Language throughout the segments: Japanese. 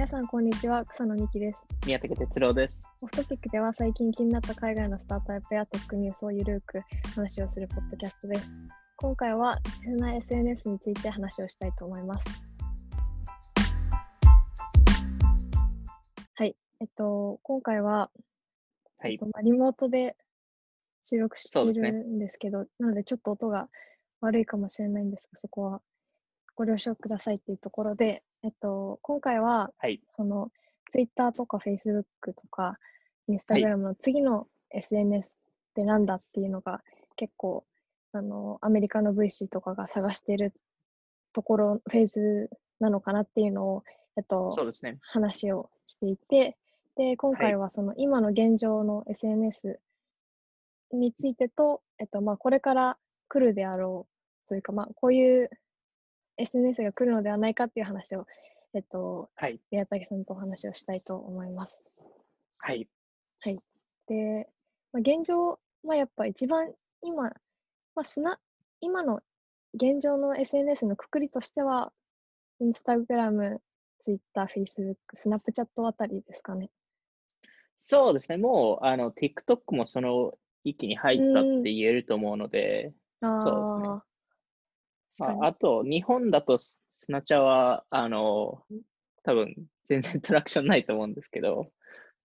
皆さん、こんにちは。草野美希です。宮武哲郎です。オフトピックでは最近気になった海外のスタートアップやテックニュースをゆるく話をするポッドキャストです。今回は、実な SNS について話をしたいと思います。はい。えっと、今回は、はいえっと。まあ、リモートで収録しているんですけど、なのでちょっと音が悪いかもしれないんですが、そこはご了承くださいっていうところで、えっと、今回は、はい。その Twitter とか Facebook とか Instagram の次の SNS ってなんだっていうのが結構あのアメリカの VC とかが探しているところフェーズなのかなっていうのを、えっと、そうですね。話をしていてで今回はその今の現状の SNS についてと、えっとまあ、これから来るであろうというか、まあ、こういう SNS が来るのではないかっていう話を、えっと、はい。宮武さんとお話をしたいと思います。はい。で、まあ、現状、まあ、やっぱ一番今、まあ、スナ今の現状の SNS のくくりとしては、インスタグラム、ツイッター、フェイスブック、スナップチャットあたりですかね。そうですね。もう、あの、TikTok もその域に入ったって言えると思うので、あそうですねあ、ああと、日本だとススナチャは、あの、多分、全然トラクションないと思うんですけど、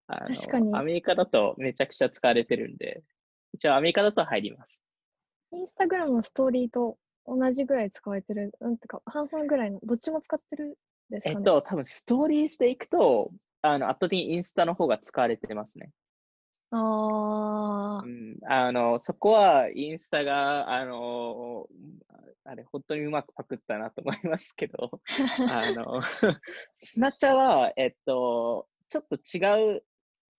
確かにアメリカだとめちゃくちゃ使われてるんで、一応アメリカだと入ります。インスタグラムのストーリーと同じぐらい使われてる、なんていうか、半々ぐらいの、どっちも使ってるんですかね。えっと、多分ストーリーズでいくと、あの、圧倒的にインスタの方が使われてますね。ああう、ん、あの、そこはインスタが、あの、あれ、本当にうまくパクったなと思いますけど、あの、スナチャは、えっと、ちょっと違う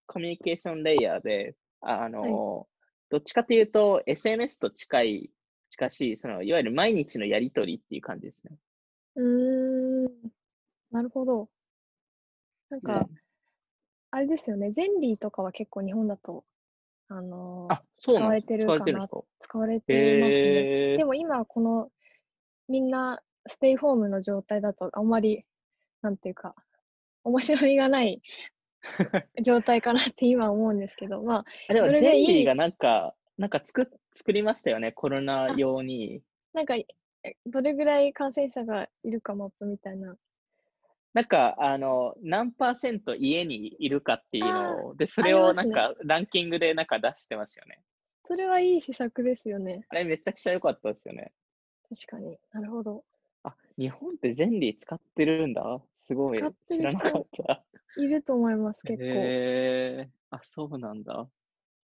コミュニケーションレイヤーで、あの、どっちかというと、SNS と近い、近しい、その、いわゆる毎日のやりとりっていう感じですね。うーん、なるほど。なんうん。か、あれですよね、ゼンリーとかは結構日本だと、あのーあ、使われてるかな？使われてますね。へーでも今、この、みんなステイホームの状態だと、あんまり、なんていうか、面白みがない 状態かなって今思うんですけど、まあ、あでも、ゼンリーがなんか、なんか作っ作りましたよね、コロナ用に。なんか、えどれぐらい感染者がいるかマップみたいな。なんか、あの、何パーセント家にいるかっていうのを、で、それをなんか、ランキングでなんか出してますよね。それはいい施策ですよね。あれめちゃくちゃ良かったですよね。確かになるほど。あ、日本ってゼンリー使ってるんだ。すごい。使って知らなかった。いると思います、結構。へえあ、そうなんだ。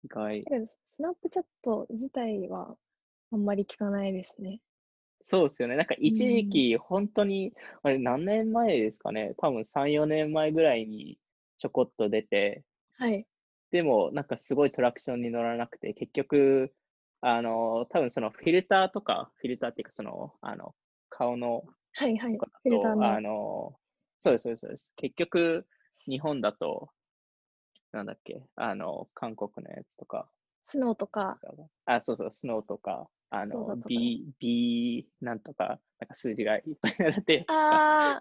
意外。スナップチャット自体はあんまり聞かないですね。そうですよね。なんか一時期、本当に、あれ何年前ですかね。多分3、4年前ぐらいにちょこっと出て、はい。でも、なんかすごいトラクションに乗らなくて、結局、あの、多分そのフィルターとか、フィルターっていうか、その、あの、顔のはいはい。フィルターだと、あの。の、そうです、そうです、そうです。結局、日本だと、なんだっけ、あの、韓国のやつとか、スノーとか、あ、そうそう、スノーとか、あの B、B なんとか、なんか数字がいっぱい並んでああ、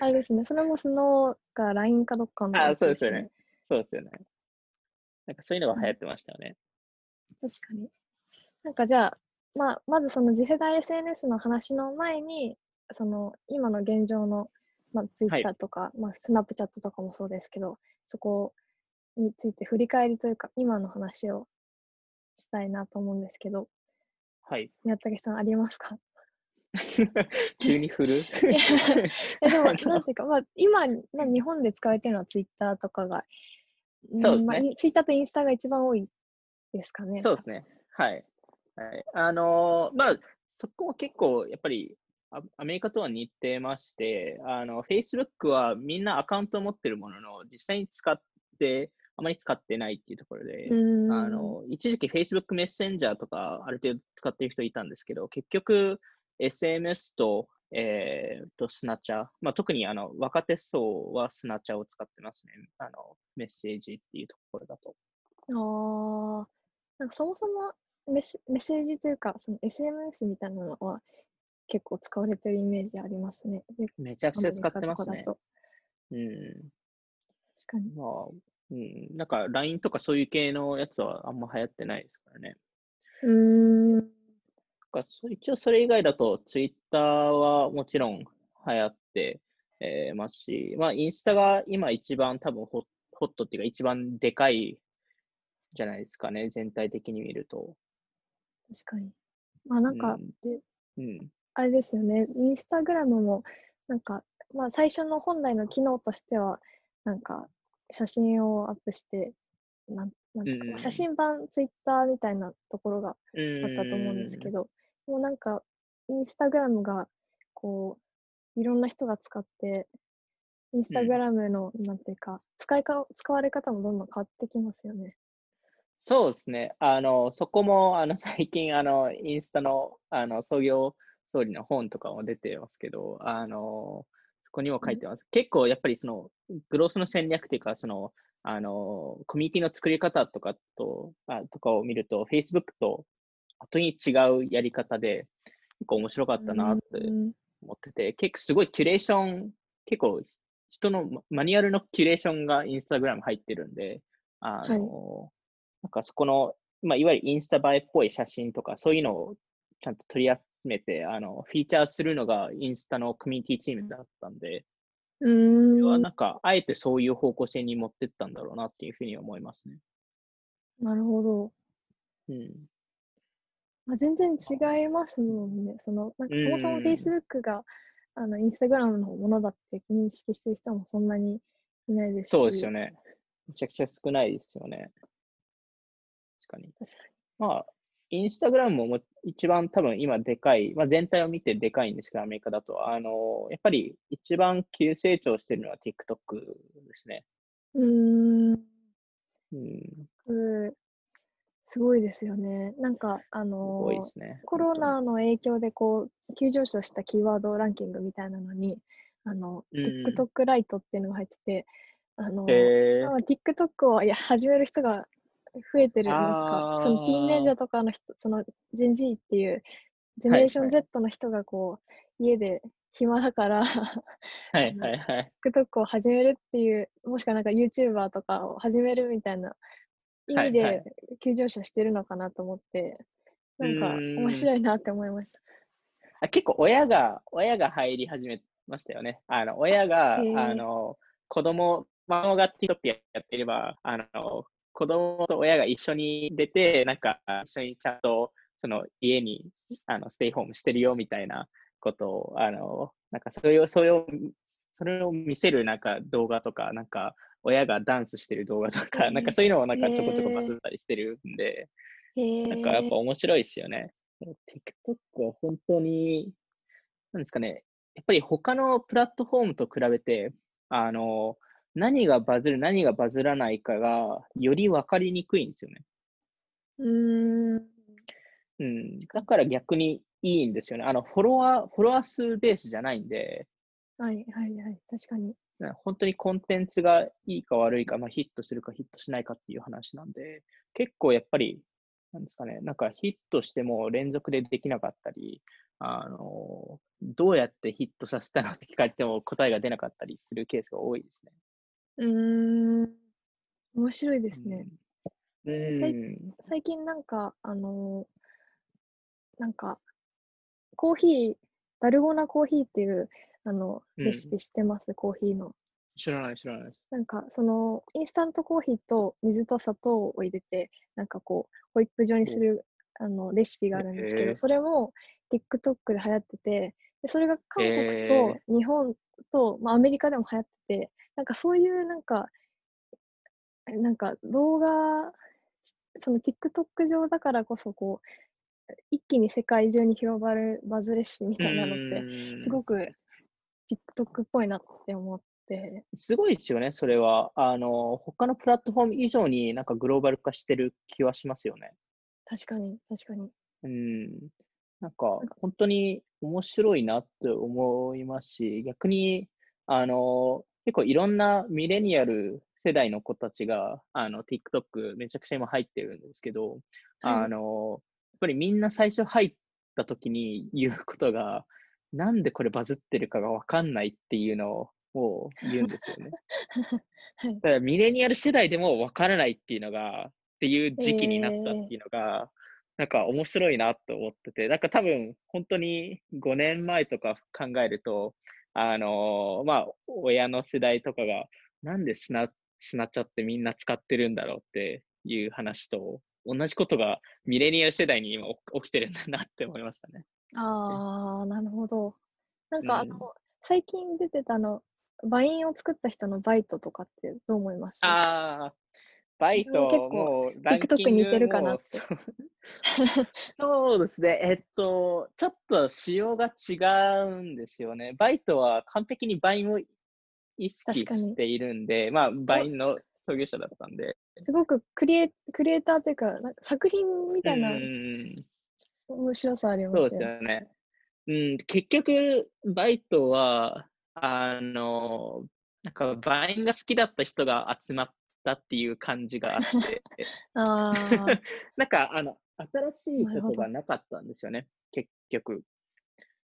あれですね。それもスノーか LINE かどっかのあやつそうですよね。そうですよね。なんかそういうのが流行ってましたよね。確かに。なんかじゃあ、まあ、まずその次世代 SNS の話の前に、その今の現状の、まあ、Twitter とか、まあ、Snapchat とかもそうですけど、そこについて振り返りというか、今の話をしたいなと思うんですけど、はい。宮武さんありますか？急に振る？でも、なんていうか、まあ、今、まあ、日本で使われてるのは Twitter とかが、んそうですねまあ、イン Twitter とインスタが一番多いですかね。そうですね。はい。はい、あのーまあ、そこも結構、やっぱりア、アメリカとは似てまして、あの、Facebook はみんなアカウントを持ってるものの、実際に使って、あまり使ってないっていうところで。あの、一時期 Facebook メッセンジャーとかある程度使ってる人いたんですけど、結局 SMS と、えー、とスナチャー、まあ、特にあの若手層はスナチャーを使ってますね。あのメッセージっていうところだと。ああ、なんかそもそもメッセメッセージというか、その SMS みたいなのは結構使われてるイメージありますね。めちゃくちゃ使ってますねうん。確かに。まあ、うん。なんか LINE とかそういう系のやつはあんま流行ってないですからね。うーん。かそ一応それ以外だと Twitter はもちろん流行って、えーますし、まあインスタが今一番多分ホホットっていうか一番でかいじゃないですかね、全体的に見ると。確かに。まあなんか、うんでうん。あれですよね、インスタグラムも、なんか、まあ最初の本来の機能としては、なんか、写真をアップして、なんなんていうか写真版ツイッターみたいなところがああったと思うんですけど、もうなんか、インスタグラムが、こう、いろんな人が使って、インスタグラムの、なんていうか、使いか、使われ方もどんどん変わってきますよね。そうですね。あの、そこも、あの、最近、あの、インスタの、あの、創業総理の本とかも出てますけど、あの、そこにも書いてます。結構、やっぱり、その、グロースの戦略っていうか、その、あの、コミュニティの作り方とかと、あとかを見ると、Facebook と、本当に違うやり方で、結構面白かったなってうん思ってて、結構すごいキュレーション、結構人のママニュアルのキュレーションがインスタグラム入ってるんで、あの、なんかそこの、まあ、いわゆるインスタ映えっぽい写真とか、そういうのをちゃんと取り集めて、あの、フィーチャーするのがインスタのコミュニティチームだったんで、うそれはなんか、あえてそういう方向性に持ってったんだろうなっていうふうに思いますね。なるほど。うん。まあ、全然違いますもんね。その、なんかそもそもうん Facebook が、あの、Instagram のものだって認識してる人もそんなにいないですし。そうですよね。めちゃくちゃ少ないですよね。確かに。確かまあ、インスタグラムもも一番多分今でかい、まあ、全体を見てでかいんですけど、アメリカだと。あの、やっぱり一番急成長してるのは TikTok ですね。に。うーん。うん、うんすごいですよね。なんか、あすのね。コロナの影響でこう急上昇したキーワードランキングみたいなのに、あの、うん TikTok ライトっていうのが入ってて、あの、本当に。へまあ TikTok をいや始める人が増えてる、なんか、そのティーンネイジャーとかの人、その Gen Z っていう、ジェネレーションはい Z の人がこう、家で暇だから、ーはいはいはい。TikTok を始めるっていう、もしくはなんか YouTuber とかを始めるみたいな意味はいはいで急上昇してるのかなと思って、なんかうーん面白いなって思いました。あ結構親が、親が入り始めましたよね。あの、親が、あの、子供、孫が TikTok やってれば、あの、子供と親が一緒に出て、なんか、一緒にちゃんと、その、家に、あの、ステイホームしてるよ、みたいなことを、あの、なんか、それを、それを、それを見せる、なんか、動画とか、なんか、親がダンスしてる動画とか、なんかそういうのをなんかちょこちょこバズったりしてるんで、へなんかやっえぱ面白いですよね。TikTok は本当に、なんですかね、やっぱり他のプラットフォームと比べて、あの、何がバズる、何がバズらないかが、より分かりにくいんですよね。うーん。うん。だから逆にいいんですよね。あの、フォロワー、フォロワー数ベースじゃないんで、はいはいはい。確かに。な本当にコンテンツがいいか悪いか、まあ、ヒットするかヒットしないかっていう話なんで、結構やっぱり、なんですかね、なんかヒットしても連続でできなかったり、あの、どうやってヒットさせたのって聞かれても答えが出なかったりするケースが多いですね。うーん。面白いですね。うん。最うん最近なんか、あのーなんか、コーヒー、ダルゴナコーヒーっていう、あの、うんレシピ知ってます、コーヒーの。知らない、知らない。なんか、その、インスタントコーヒーと水と砂糖を入れて、なんかこう、ホイップ状にする、あの、レシピがあるんですけど、へーそれも TikTok で流行ってて、でそれが韓国へと日本と、まあ、アメリカでも流行ってて、なんかそういうなんか、えなんか動画、その TikTok 上だからこそ、こう、一気に世界中に広がるバズレシピみたいなのって、すごく。く TikTok っぽいなって思って、すごいですよね、それは。あの、他のプラットフォーム以上になんかグローバル化してる気はしますよね。確かに、確かに。うん。なんか、本当に面白いなって思いますし、逆に、あの、結構いろんなミレニアル世代の子たちが、あの、TikTok めちゃくちゃ今入ってるんですけど、はいあの、やっぱりみんな最初入った時に言うことが、なんでこれバズってるかがわかんないっていうのをを言うんですよね。はい。だからミレニアル世代でもわからないっていうのが、っていう時期になったっていうのが、なんか面白いなと思ってて、なんか多分本当に5年前とか考えると、あのーまあ、親の世代とかが、なんでスナスナチャってみんな使ってるんだろうっていう話と、同じことがミレニアル世代に今起起きてるんだなって思いましたね。ああ、なるほど。なんかあうんの、最近出てたあの、バインを作った人のバイトとかってどう思います？ああ、バイト結構もうランキ TikTok ングに似てるかなっても そうですね。えっと、ちょっと仕様が違うんですよね。バイトは完璧にバインを意識しているんで、まあ、バインの創業者だったんで。すごくクリエクリエイターというか、なんか作品みたいなうん面白さありますそうよですよね。うん、結局、バイトは、あの、なんか、バインが好きだった人が集まったっていう感じがあって、ああ、なんか、あの、新しいことがなかったんですよね、結局。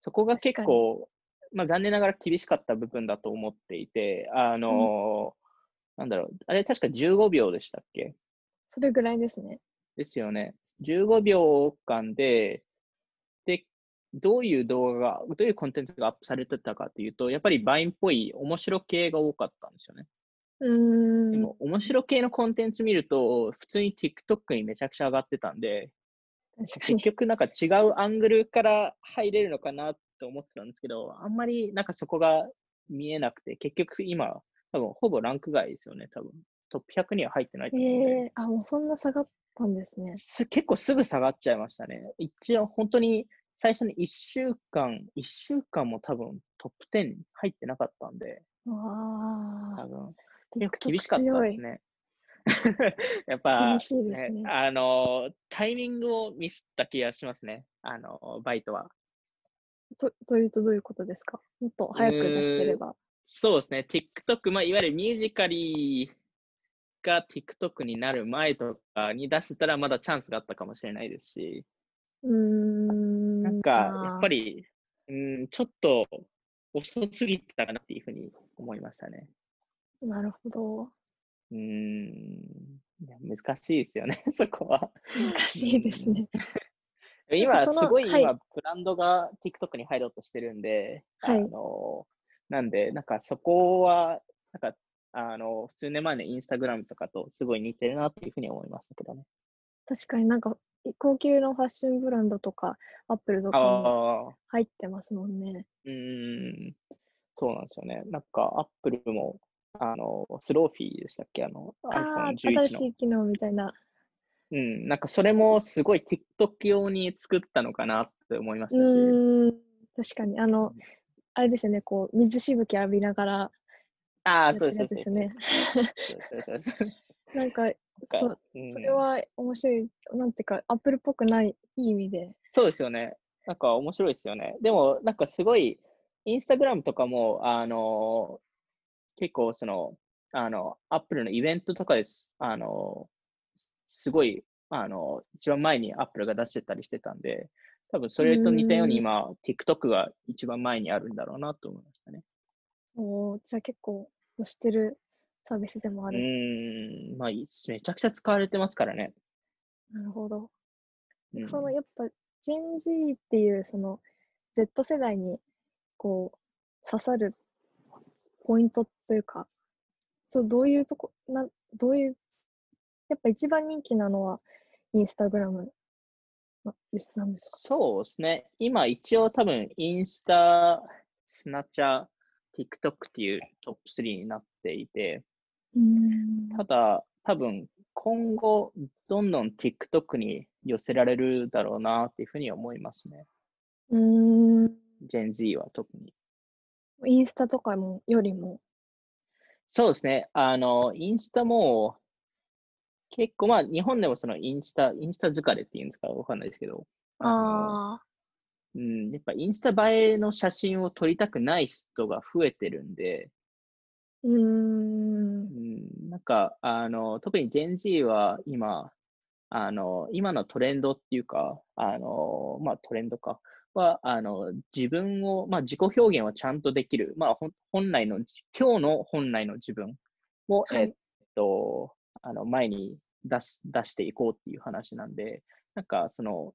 そこが結構、まあ、残念ながら厳しかった部分だと思っていて、あの、なんだろう、あれ確か15秒でしたっけ？それぐらいですね。ですよね。15秒間で、で、どういう動画が、どういうコンテンツがアップされてたかというと、やっぱりバインっぽい面白系が多かったんですよね。うーん。でも、面白系のコンテンツ見ると、普通に TikTok にめちゃくちゃ上がってたんで、結。局なんか違うアングルから入れるのかなと思ってたんですけど、あんまりなんかそこが見えなくて、結局今、多分ほぼランク外ですよね、多分。トップ100には入ってないと思うんで。ええあ、もうそんな下がったんですね。す結構すぐ下がっちゃいましたね。一応本当に最初に1週間、1週間も多分トップ10に入ってなかったんで、ああ、多分厳しかったです。ね。やっぱ厳、しいですね。あの、タイミングをミスった気がしますね。あの、バイトは。とというとどういうことですか？もっと早く出してれば。そうですね。TikTok、まあ、いわゆるミュージカリーが TikTok になる前とかに出せたらまだチャンスがあったかもしれないですし、うーん。なんか、やっぱり。り、うん、ちょっと遅すぎたかなっていうふうに思いましたね。なるほど。うーん、いや難しいですよね、そこは。難しいですね。今、すごいはい今、ブランドが TikTok に入ろうとしてるんで、はいあの、なんで、なんかそこは、なんか、あの、数年前のインスタグラムとかとすごい似てるなっていうふうに思いましたけどね。確かになんか高級のファッションブランドとか、アップルとかも入ってますもんね。うーん、そうなんですよね。なんか、アップルも、あの、スローフィーでしたっけ？あの、ああ、iPhone11 新の。しい機能みたいな。うん、なんかそれもすごい TikTok 用に作ったのかなって思いましうたし。ーん、確かに。あの、あれですよね、こう、水しぶき浴びながらああ、そうです、そうです。ね。なんか、そそれは面白い、なんていうか、アップルっぽくない、いい意味で。そうですよね。なんか面白いですよね。でも、なんかすごい、インスタグラムとかも、あの、結構その、あの、アップルのイベントとかです。あの、すごい、あの、一番前にアップルが出してたりしてたんで、多分それと似たように今、TikTok が一番前にあるんだろうなと思いましたね。おーじゃあ結構、推してるサービスでもあうる。ーん、まあ、いめちゃくちゃ使われてますからね。なるほど。うんそのやっぱ、Gen Z っていう、その、Z 世代に、こう、刺さるポイントというか、そう、どういうとこ、な、どういう、やっぱ一番人気なのは、インスタグラムななんですか？そうですね。今一応多分インスタ、スナチャ、TikTok っていうトップ3になっていて。ただ多分今後どんどん TikTok に寄せられるだろうなっていうふうに思いますね。うーん。Gen Z は特に。インスタとかも、よりも？そうですね。あの、インスタも結構まあ日本でもそのインスタ、インスタ疲れっていうんですかわかんないですけど、あのああ、うん、やっぱインスタ映えの写真を撮りたくない人が増えてるんで、うー。ん、なんか、あの、特に Gen Z は今、あの、今のトレンドっていうか、あの、まあトレンドか。は、あの、自分を、まあ、自己表現をちゃんとできる、まあ、本来の、今日の本来の自分を、はい、えっと、あの、前に出す、出していこうっていう話なんで、なんか、その、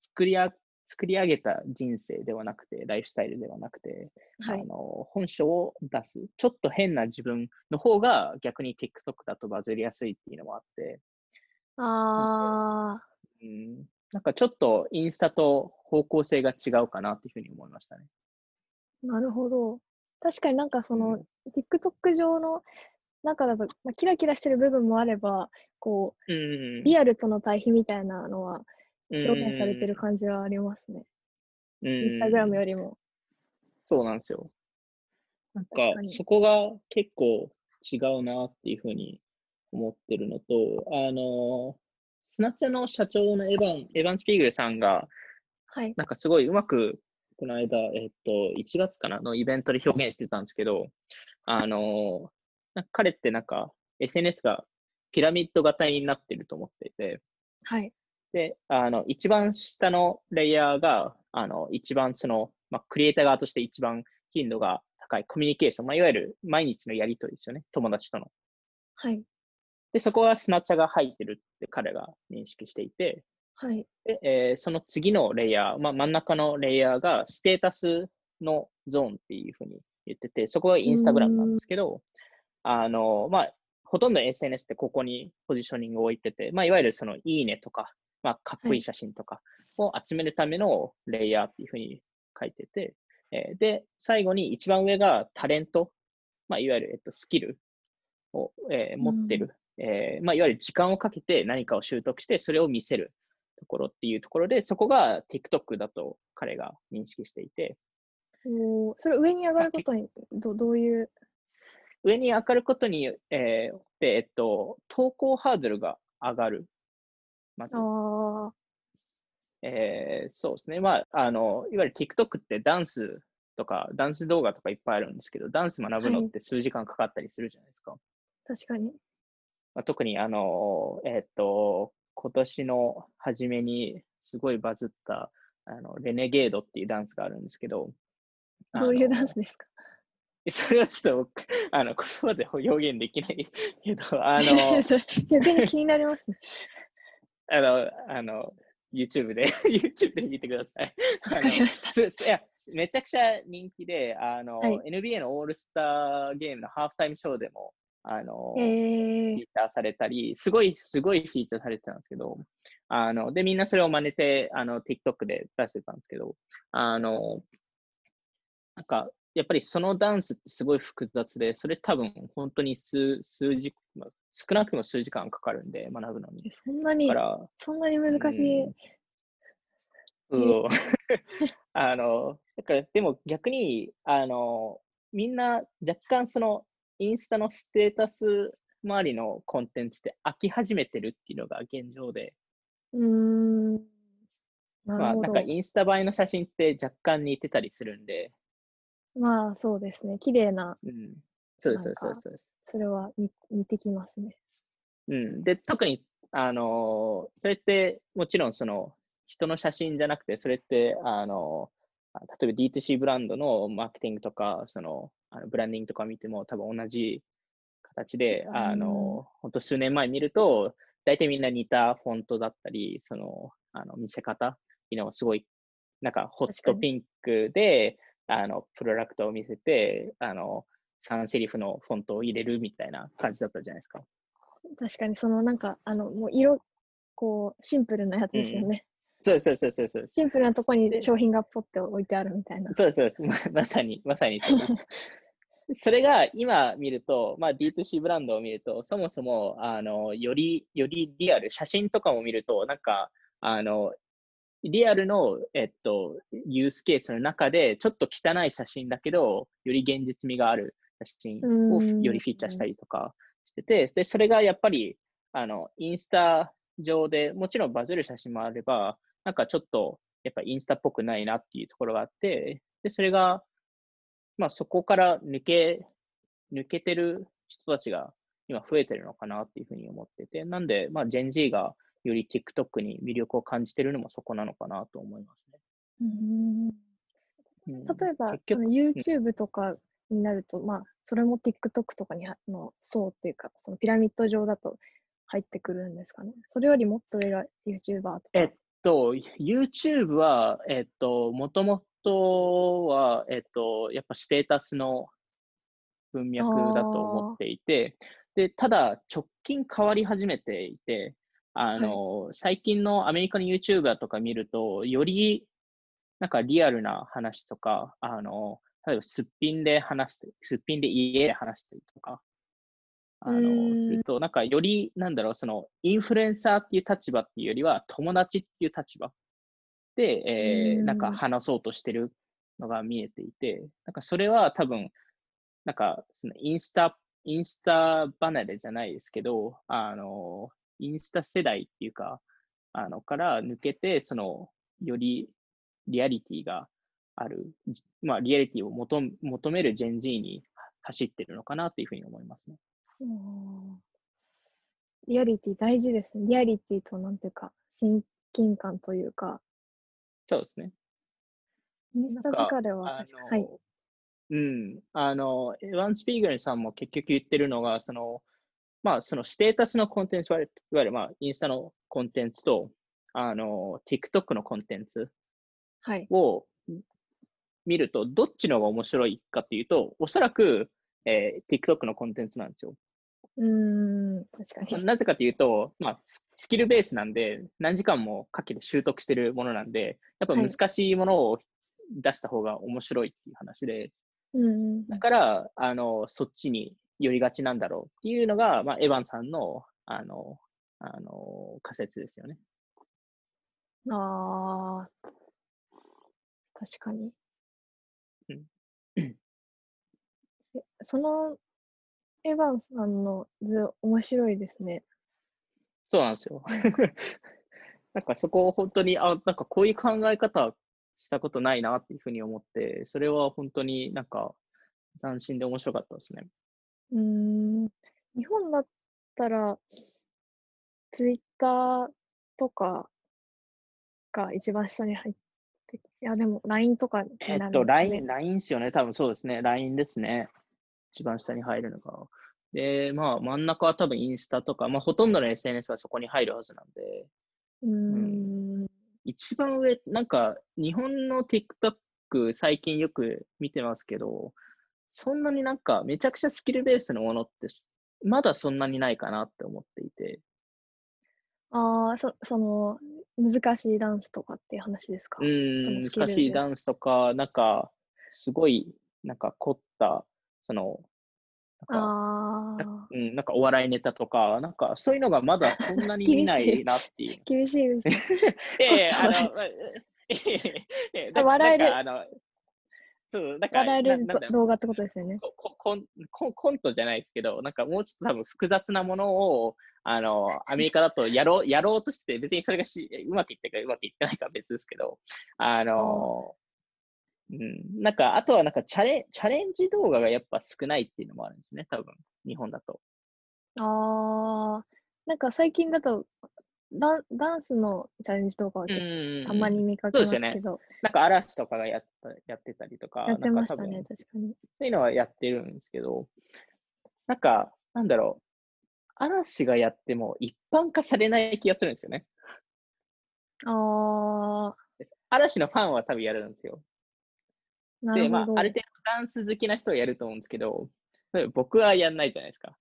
作りあ、作り上げた人生ではなくて、ライフスタイルではなくて、はい、あの本性を出す、ちょっと変な自分の方が逆に TikTok だとバズりやすいっていうのもあって、ああ。うん、なんかちょっとインスタと方向性が違うかなっていうふうに思いましたね。なるほど。確かになんかその、うん、TikTok 上の中だと、まあ、キラキラしてる部分もあれば、こう、うん、リアルとの対比みたいなのは表現されてる感じはありますね。うん、インスタグラムよりも。そうなんですよ。なんか、そこが結構違うなっていうふうに思ってるのと、あの、スナッチャの社長のエヴァン、エヴァン・スピーグルさんが、はい。なんかすごいうまく、この間、えっと、1月かなのイベントで表現してたんですけど、あの、彼ってなんか SNS がピラミッド型になってると思っていて、はい。で、あの、一番下のレイヤーが、あの、一番その、まあ、クリエイター側として一番頻度が高いコミュニケーション、まあ、いわゆる毎日のやりとりですよね、友達との。はい。で、そこはスナッチャが入ってるって彼が認識していて、はい。で、えー、その次のレイヤー、まあ、真ん中のレイヤーがステータスのゾーンっていうふうに言ってて、そこがインスタグラムなんですけど、あの、まあ、ほとんど SNS ってここにポジショニングを置いてて、まあ、いわゆるそのいいねとか、まあ、かっこいい写真とかを集めるためのレイヤーっていうふうに書いてて、えー、で、最後に一番上がタレント、まあ、いわゆる、えっと、スキルを、えー、持ってる、えー、まあ、いわゆる時間をかけて何かを習得して、それを見せるところっていうところで、そこが TikTok だと彼が認識していて。おそれ上に上がることにどどういう？上に上がることによって、えっと、投稿ハードルが上がる。まず。えー、そうですね。まあ、あの、いわゆる TikTok ってダンスとか、ダンス動画とかいっぱいあるんですけど、ダンス学ぶのって数時間かかったりするじゃないですか。はい、確かに。まあ、特に、あの、えっと、今年の初めにすごいバズった、あの、レネゲードっていうダンスがあるんですけど。どういうダンスですか？それはちょっと、あの、言葉で表現できないけど、あの、逆に気になりますね。あの、あの、YouTube で、YouTube で見てください。わかりました。いや、めちゃくちゃ人気で、あの、はい、NBA のオールスターゲームのハーフタイムショーでも、あの、えー、フィーチャーされたり、すごい、すごいフィーチャーされてたんですけど、あの、で、みんなそれを真似て、あの、TikTok で出してたんですけど、あの、なんか、やっぱりそのダンスってすごい複雑で、それ多分本当に数数時、少なくとも数時間かかるんで、学ぶのに。そんなに、そんなに難しい。うん。あの、だからでも逆に、あの、みんな若干そのインスタのステータス周りのコンテンツって飽き始めてるっていうのが現状で。うん。まあ、なんかインスタ映えの写真って若干似てたりするんで、まあ、そうですね。綺麗な、うん。そうです、そうです、そうです。それは似似てきますね。うん。で、特に、あのそれって、もちろん、その、人の写真じゃなくて、それって、あの例えば D2C ブランドのマーケティングとか、その、あのブランディングとか見ても、多分同じ形で、あの、本当数年前見ると、大体みんな似たフォントだったり、その、あの、見せ方っていうのはすごい、なんか、ホットピンクで、あの、プロダクトを見せて、あの、3セリフのフォントを入れるみたいな感じだったじゃないですか。確かに、そのなんか、あの、もう色、こう、シンプルなやつですよね。うん、そうそうそうそうシンプルなとこに商品がポッて置いてあるみたいな。そうそうま まさに、まさにそうです。それが今見ると、まあ、D2C ブランドを見ると、そもそも、あの、より、よりリアル、写真とかも見ると、なんか、あの、リアルの、えっと、ユースケースの中で、ちょっと汚い写真だけど、より現実味がある写真をよりフィーチャーしたりとかしてて、で、それがやっぱり、あの、インスタ上で、もちろんバズる写真もあれば、なんかちょっと、やっぱインスタっぽくないなっていうところがあって、で、それが、まあそこから抜け、抜けてる人たちが今増えてるのかなっていうふうに思ってて、なんで、まあ、ジェン Z がより TikTok に魅力を感じてるのもそこなのかなと思いますね。うんうん例えば、YouTube とかになると、まあ、それも TikTok とかにはの層っていうか、そのピラミッド上だと入ってくるんですかね。それよりもっと上が YouTuber とか。えっと、YouTube は、えっと、もともとは、えっと、やっぱステータスの文脈だと思っていて、で、ただ、直近変わり始めていて、あの、最近のアメリカの YouTuber とか見ると、より、なんかリアルな話とか、あの、例えばすっぴんで話して、すっぴんで家で話したりとか、あの、すると、なんかより、なんだろう、その、インフルエンサーっていう立場っていうよりは、友達っていう立場で、えーなんか話そうとしてるのが見えていて、なんかそれは多分、なんか、そのインスタ、インスタ離れじゃないですけど、あの、インスタ世代っていうか、あの、から抜けて、その、よりリアリティがある、じまあ、リアリティを求め求めるジェン Z に走ってるのかなっていうふうに思いますね。うんリアリティ大事ですね。リアリティとなんていうか、親近感というか、そうですね。インスタ疲れははい。の、うん、あの、エヴァン・スピーグルさんも結局言ってるのが、その、まあ、そのステータスのコンテンツはいわゆる、まあ、インスタのコンテンツと、あの、TikTok のコンテンツはい。を見ると、どっちの方が面白いかっていうと、おそらく、えー TikTok のコンテンツなんですよ。うーん、確かに。なぜかというと、まあ、ススキルベースなんで、何時間もかけて習得してるものなんで、やっぱはい難しいものを出した方が面白いっていう話で、うんうんだから、あの、そっちに寄りがちなんだろうっていうのが、まあ、エヴァンさんの、あの、あの、仮説ですよね。うん。ああ、確かに。うんえそのエヴァンさんの図、面白いですね。そうなんですよ。なんかそこを本当に、あ、なんかこういう考え方したことないなっていうふうに思って、それは本当になんか斬新で面白かったですね。うーん。日本だったら、ツイッターとかが一番下に入って、いや、でも LINE とかにえっと、なるんですかね。LINE、LINE ですよね。多分そうですね。LINE ですね。一番下に入るのが。で、まあ真ん中は多分インスタとか、まあほとんどの SNS はそこに入るはずなんで、うーん。一番上、なんか日本の TikTok 最近よく見てますけど、そんなになんかめちゃくちゃスキルベースのものってすまだそんなにないかなって思っていて、ああ、そ、その、難しいダンスとかっていう話ですか？うーん、難しいでダンスとか、なんかすごいなんか凝った、その、なんかああ、うん、なんかお笑いネタとか、なんかそういうのがまだそんなに見ないなっていう。厳しいです ね。ええあ凝っの、まあえ笑えるそう、なんか、笑える動画ってことですよね。ここコンコンコントじゃないですけど、なんかもうちょっと多分複雑なものを、あの、アメリカだとやろう、やろうとして、別にそれがしうまくいってるかうまくいってないかは別ですけど、あの、うん、なんか、あとはなんかチャレチャレンジ動画がやっぱ少ないっていうのもあるんですね、多分、日本だと。ああ、なんか最近だとダン、ダンスのチャレンジ動画は結構たまに見かけますそうですよね。けど、なんか嵐とかがやったやってたりとか、やってましたね、確かに。そういうのはやってるんですけど、なんか、なんだろう、嵐がやっても一般化されない気がするんですよね。ああ、嵐のファンは多分やるんですよ。で。まあある程度ダンス好きな人はやると思うんですけど、僕はやんないじゃないですか。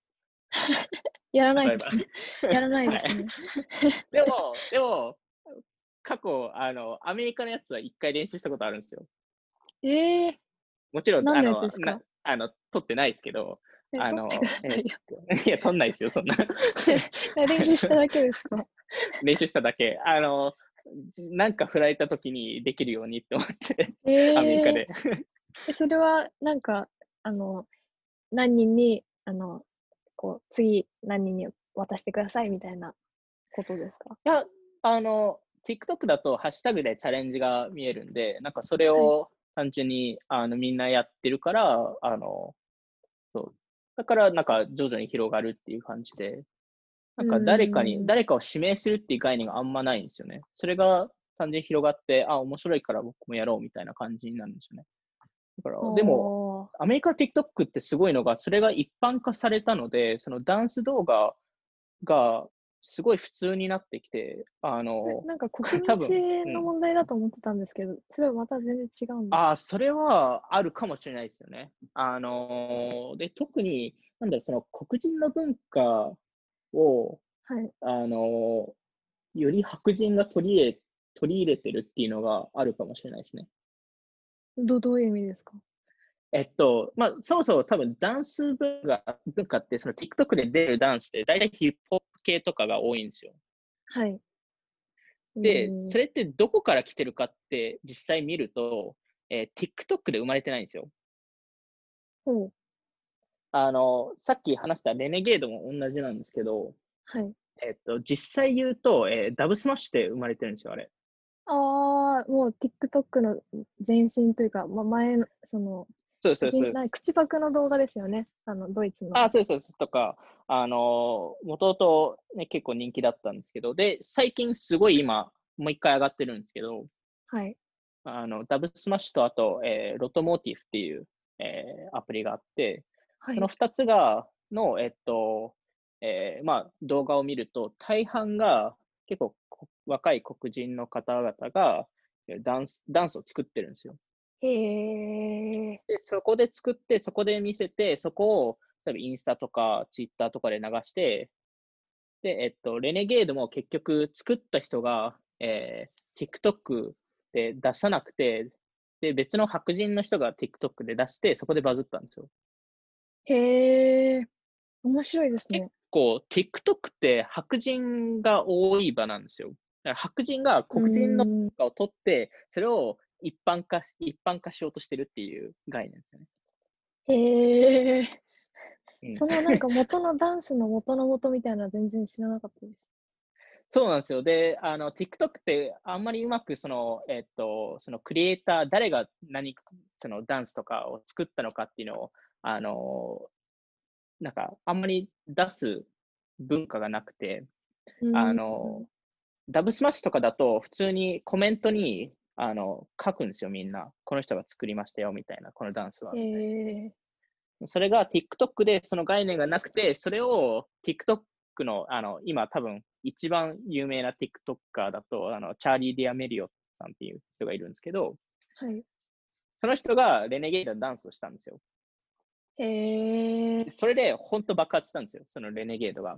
やらないですね。やらないですね。でも、でも、過去、あの、アメリカのやつは一回練習したことあるんですよ。ええもちろん、あ何のあの、撮ってないですけど、えあのいや、撮んないですよ、そんな。練習しただけですか？練習しただけ。あの、なんか振られた時にできるようにって思って、えアメリカで。えそれはなんか、あの、何人に、あの、こう、次何人に渡してくださいみたいなことですか？いや、あの、TikTok だとハッシュタグでチャレンジが見えるんで、なんかそれを単純に、あのみんなやってるから、あの、そう。だから、なんか徐々に広がるっていう感じで、なんか誰かに、うん誰かを指名するっていう概念があんまないんですよね。それが単純に広がって、あ、面白いから僕もやろうみたいな感じになるんですよね。だから、でも、も、アメリカの TikTok ってすごいのが、それが一般化されたので、そのダンス動画がすごい普通になってきて、あなの、なんか国民性のうん問題だと思ってたんですけど、それはまた全然違うんだ。ああ、それはあるかもしれないですよね。あの、で、特に、なんだろう、その黒人の文化を、はい。あの、より白人が取り入れ、取り入れてるっていうのがあるかもしれないですね。どどういう意味ですか？えっと、まあ、そもそも多分ダンス文化文化って、その TikTok で出るダンスって大体ヒップホップ系とかが多いんですよ。はい。でそれってどこから来てるかって実際見ると、えー TikTok で生まれてないんですよ。ほう。あの、さっき話したレネゲードも同じなんですけど、はい。えっと、実際言うと、えーダブスマッシュで生まれてるんですよ、あれ。ああ、もう TikTok の前身というか、ま、前の、その、そうそうそう。な口パクの動画ですよね。あの、ドイツの。あ、そうそうです。とか、あの、もともとね、結構人気だったんですけど、で、最近すごい今、もう一回上がってるんですけど、はい。あの、 Dubsmash とあと、えー Lomotif っていう、えーアプリがあって、はいその。2つが、の、えっと、えーまあ、動画を見ると、大半が結構こ若い黒人の方々がえーダンスダンスを作ってるんですよ。へえ。で、そこで作って、そこで見せて、そこを、例えばインスタとかツイッターとかで流して、で、えっと、レネゲードも結局作った人が、えー TikTok で出さなくて、で、別の白人の人が TikTok で出して、そこでバズったんですよ。へえ。面白いです結ね。構、TikTok って白人が多い場なんですよ。だから白人が黒人のうーん文化を取って、それを一般化し、一般化しようとしてるっていう概念ですよね。へえ。うんそのなんか元のダンスの元の元みたいなのは全然知らなかったです。そうなんですよ。で、あの、TikTok ってあんまりうまくその、えっと、そのクリエイター、誰が何、そのダンスとかを作ったのかっていうのを、あの、なんか、あんまり出す文化がなくて、あの、 Dubsmash とかだと、普通にコメントに、あの、書くんですよ、みんな。この人が作りましたよ、みたいな、このダンスは。それが TikTok でその概念がなくて、それを TikTok の、あの、今多分一番有名な TikToker だと、あの、チャーリー・ディアメリオさんっていう人がいるんですけど、はい。その人がレネゲードのダンスをしたんですよ。へえ。それで本当爆発したんですよ、そのレネゲードが。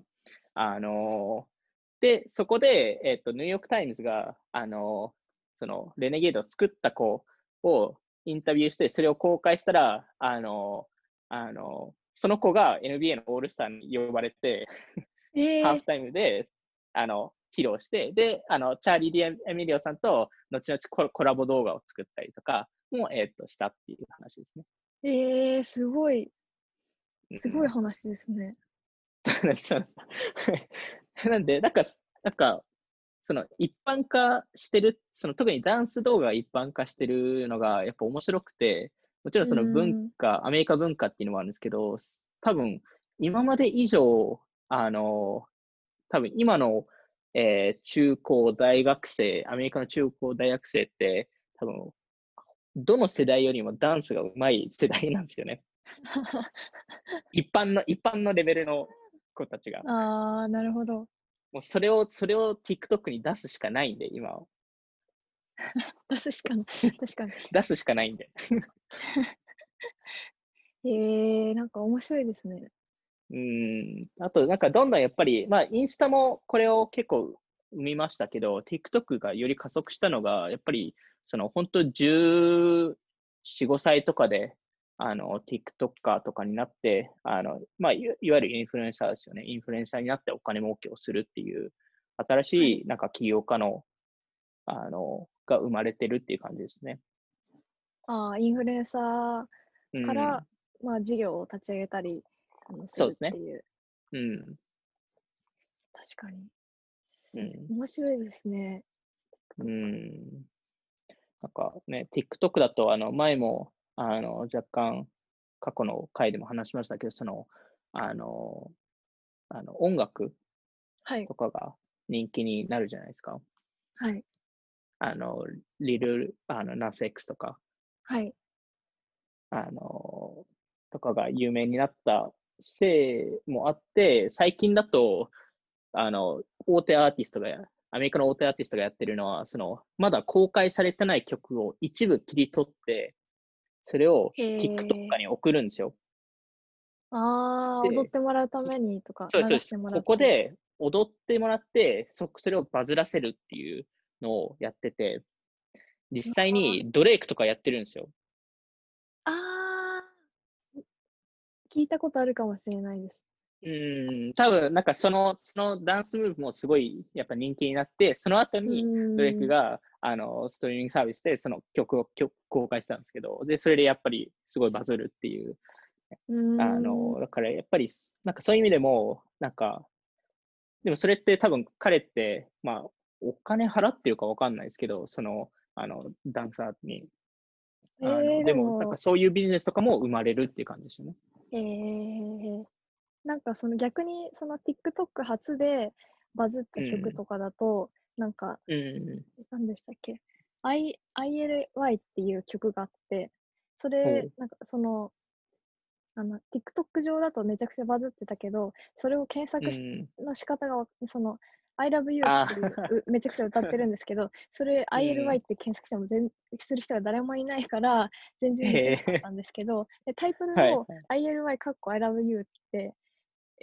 あのーで、そこで、えっ、と、ニューヨーク・タイムズが、あのーそのレネゲードを作った子をインタビューして、それを公開したら、あのーあのーその子が NBA のオールスターに呼ばれて、えーハーフタイムで、あの、披露して、で、あの、チャーリー・ディアメリオさんと、後々コラコラボ動画を作ったりとかも、えっ、と、したっていう話ですね。えー、すごい、すごいうん話ですね。そうなんですそうなんですなんで、なんか、なんか、その一般化してる、その特にダンス動画が一般化してるのがやっぱ面白くて、もちろんその文化、アメリカ文化っていうのもあるんですけど、多分今まで以上、あの、多分今の、えー中高大学生、アメリカの中高大学生って、多分どの世代よりもダンスが上手い世代なんですよね。一般の、一般のレベルの子たちが。ああ、なるほど。もうそれを、それを TikTok に出すしかないんで、今は。出すしかない。確かに。出すしかないんで。えー、なんか面白いですね。うん。あと、なんかどんどんやっぱり、まあ、インスタもこれを結構生みましたけど、TikTok がより加速したのが、やっぱり、その本当14、5歳とかで、あの、TikToker とかになって、あの、まあ、いわゆるインフルエンサーですよね。インフルエンサーになってお金儲けをするっていう、新しい、なんか起業家の、あの、が生まれてるっていう感じですね。ああ、インフルエンサうんーから、まあ、事業を立ち上げたりあのするそうですねっていう。うん。確かに。うん。面白いですね。うん。なんかね、TikTok だと、あの、前も、あの、若干、過去の回でも話しましたけど、その、あの、あの、音楽はいと。かが人気になるじゃないですか。はい。あの、リル、あの、ナンス X とか、はい。あの、とかが有名になったせいもあって、最近だと、あの、大手アーティストがや、アメリカの大手アーティストがやってるのは、その、まだ公開されてない曲を一部切り取って、それを TikTok に送るんですよ。ああ、で踊ってもらうためにとか、流そう。ここで踊ってもらって、そそれをバズらせるっていうのをやってて、実際にドレイクとかやってるんですよ。ああ、聞いたことあるかもしれないです。うん、多分なんかその、そのダンスムーブもすごいやっぱ人気になって、その後にドレイクが、あのストリーミングサービスでその曲を曲公開したんですけど、で、それでやっぱりすごいバズるっていう、うん、あの、だからやっぱり、なんかそういう意味でも、なんか、でもそれって多分彼って、まあ、お金払ってるかわかんないですけど、その、あの、ダンサーに。あのえー、でも、なんかそういうビジネスとかも生まれるっていう感じですよね。えー、なんかその逆にその TikTok 初でバズったうん曲とかだと、なんかうん。何でしたっけ？I ?ILY っていう曲があって、そほれう、なんかその、あの TikTok 上だとめちゃくちゃバズってたけど、それを検う索しん。の仕方がわ、その、I love you あっていううめちゃくちゃ歌ってるんですけど、それ ILY って検索しても全する人が誰もいないから、全然出てなかったんですけど、でタイトルはいを ILY かっこ I love you って、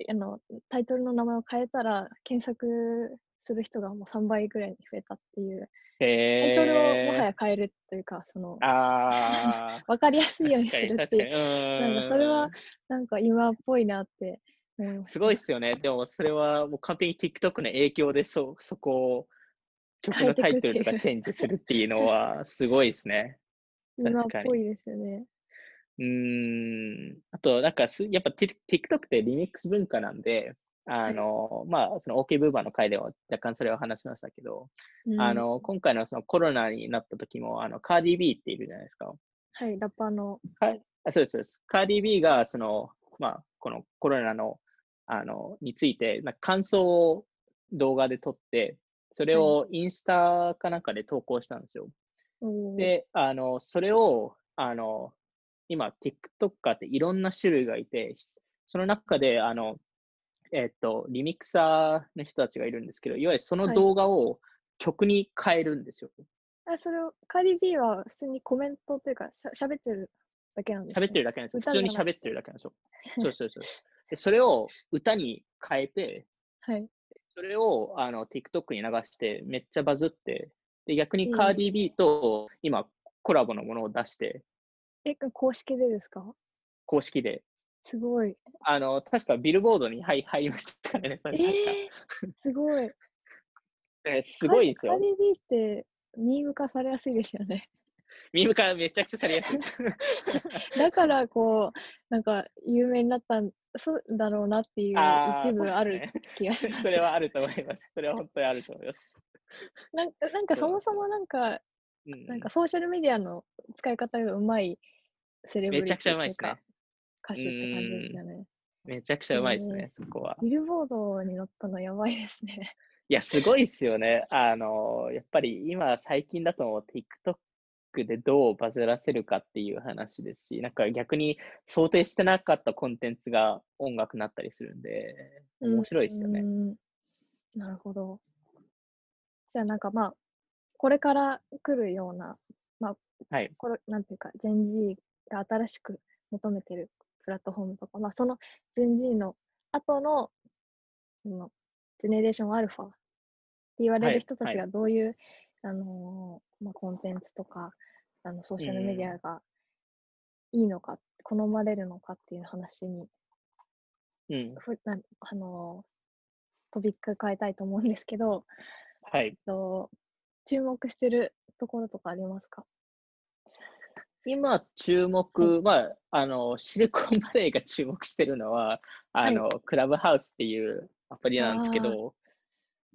あの、タイトルの名前を変えたら、検索する人がもう3倍ぐらいに増えたっていう、タへイトルをもはーや変えるというか、その、ああ。わかりやすいようにするっていう。なんかそれはうんなんか今っぽいなって思いますすごいっすよね。でもそれはもう完璧に TikTok の影響でそそこを曲のタイトルとかチェンジするっていうのはすごいですね。今っぽいですよね。うーん。あと、なんかす、やっぱ Tik- TikTok ってリミックス文化なんで、あの、まあ、その OK ブーバーの回では若干それを話しましたけど、うんあの、今回のそのコロナになった時も、あの、カーディ B っているじゃないですか。はい、ラッパーの。はい。あそうです、そうです。カーディ B が、その、まあ、このコロナの、あの、について、なんか感想を動画で撮って、それをインスタかなんかで投稿したんですよ。おー、で、あの、それを、あの、今、TikToker っていろんな種類がいて、その中で、あの、えっと、リミクサーの人たちがいるんですけど、いわゆるそのはい動画を曲に変えるんですよ。あそれを、カーディ B は普通にコメントというか、しゃ喋ってるだけなんです、ね。喋ってるだけなんですよ。歌普通に喋ってるだけなんですよ。そうそうそう。でそれを歌に変えて、はい。それをあの TikTok に流して、めっちゃバズって、で逆にいいカーディ B と今コラボのものを出して、え、公式でですか？公式で、すごい。あの、確かビルボードに入入りましたからね、そえれ確か。ー、すごい。えーすごいですよカー。ディ B って、ミーム化されやすいですよね。ミーム化めちゃくちゃされやすいです。だから、こう、なんか、有名になったんそうだろうなっていう一部ある気がします。それはあると思います。それは本当にあると思います。なんか、なんかそもそもなんか、うんなんかソーシャルメディアの使い方がうまいセレブリティめちゃくちゃうまいですね。歌手って感じですよね。めちゃくちゃうまいですね、そこは。ビルボードに乗ったのやばいですね。いや、すごいっすよね。あの、やっぱり今、最近だともう TikTok でどうバズらせるかっていう話ですし、なんか逆に想定してなかったコンテンツが音楽になったりするんで、面白いですよね。うんなるほど。じゃあなんかまあ、これから来るような、はい。これなんていうか、ジェン Z が新しく求めてるプラットフォームとか、まあそのジェン Z の後の、そのジェネレーションアルファって言われはいる人たはいちがどういう、あのーまあ、コンテンツとか、あのソーシャルメディアがいいのか、好まれるのかっていう話にうん。ふなんあのトピック変えたいと思うんですけど、はい。と注目してるところとかありますか？今、注目、まあ、あの、シリコンバレーが注目してるのは、あの、クラブハウスっていうアプリなんですけど、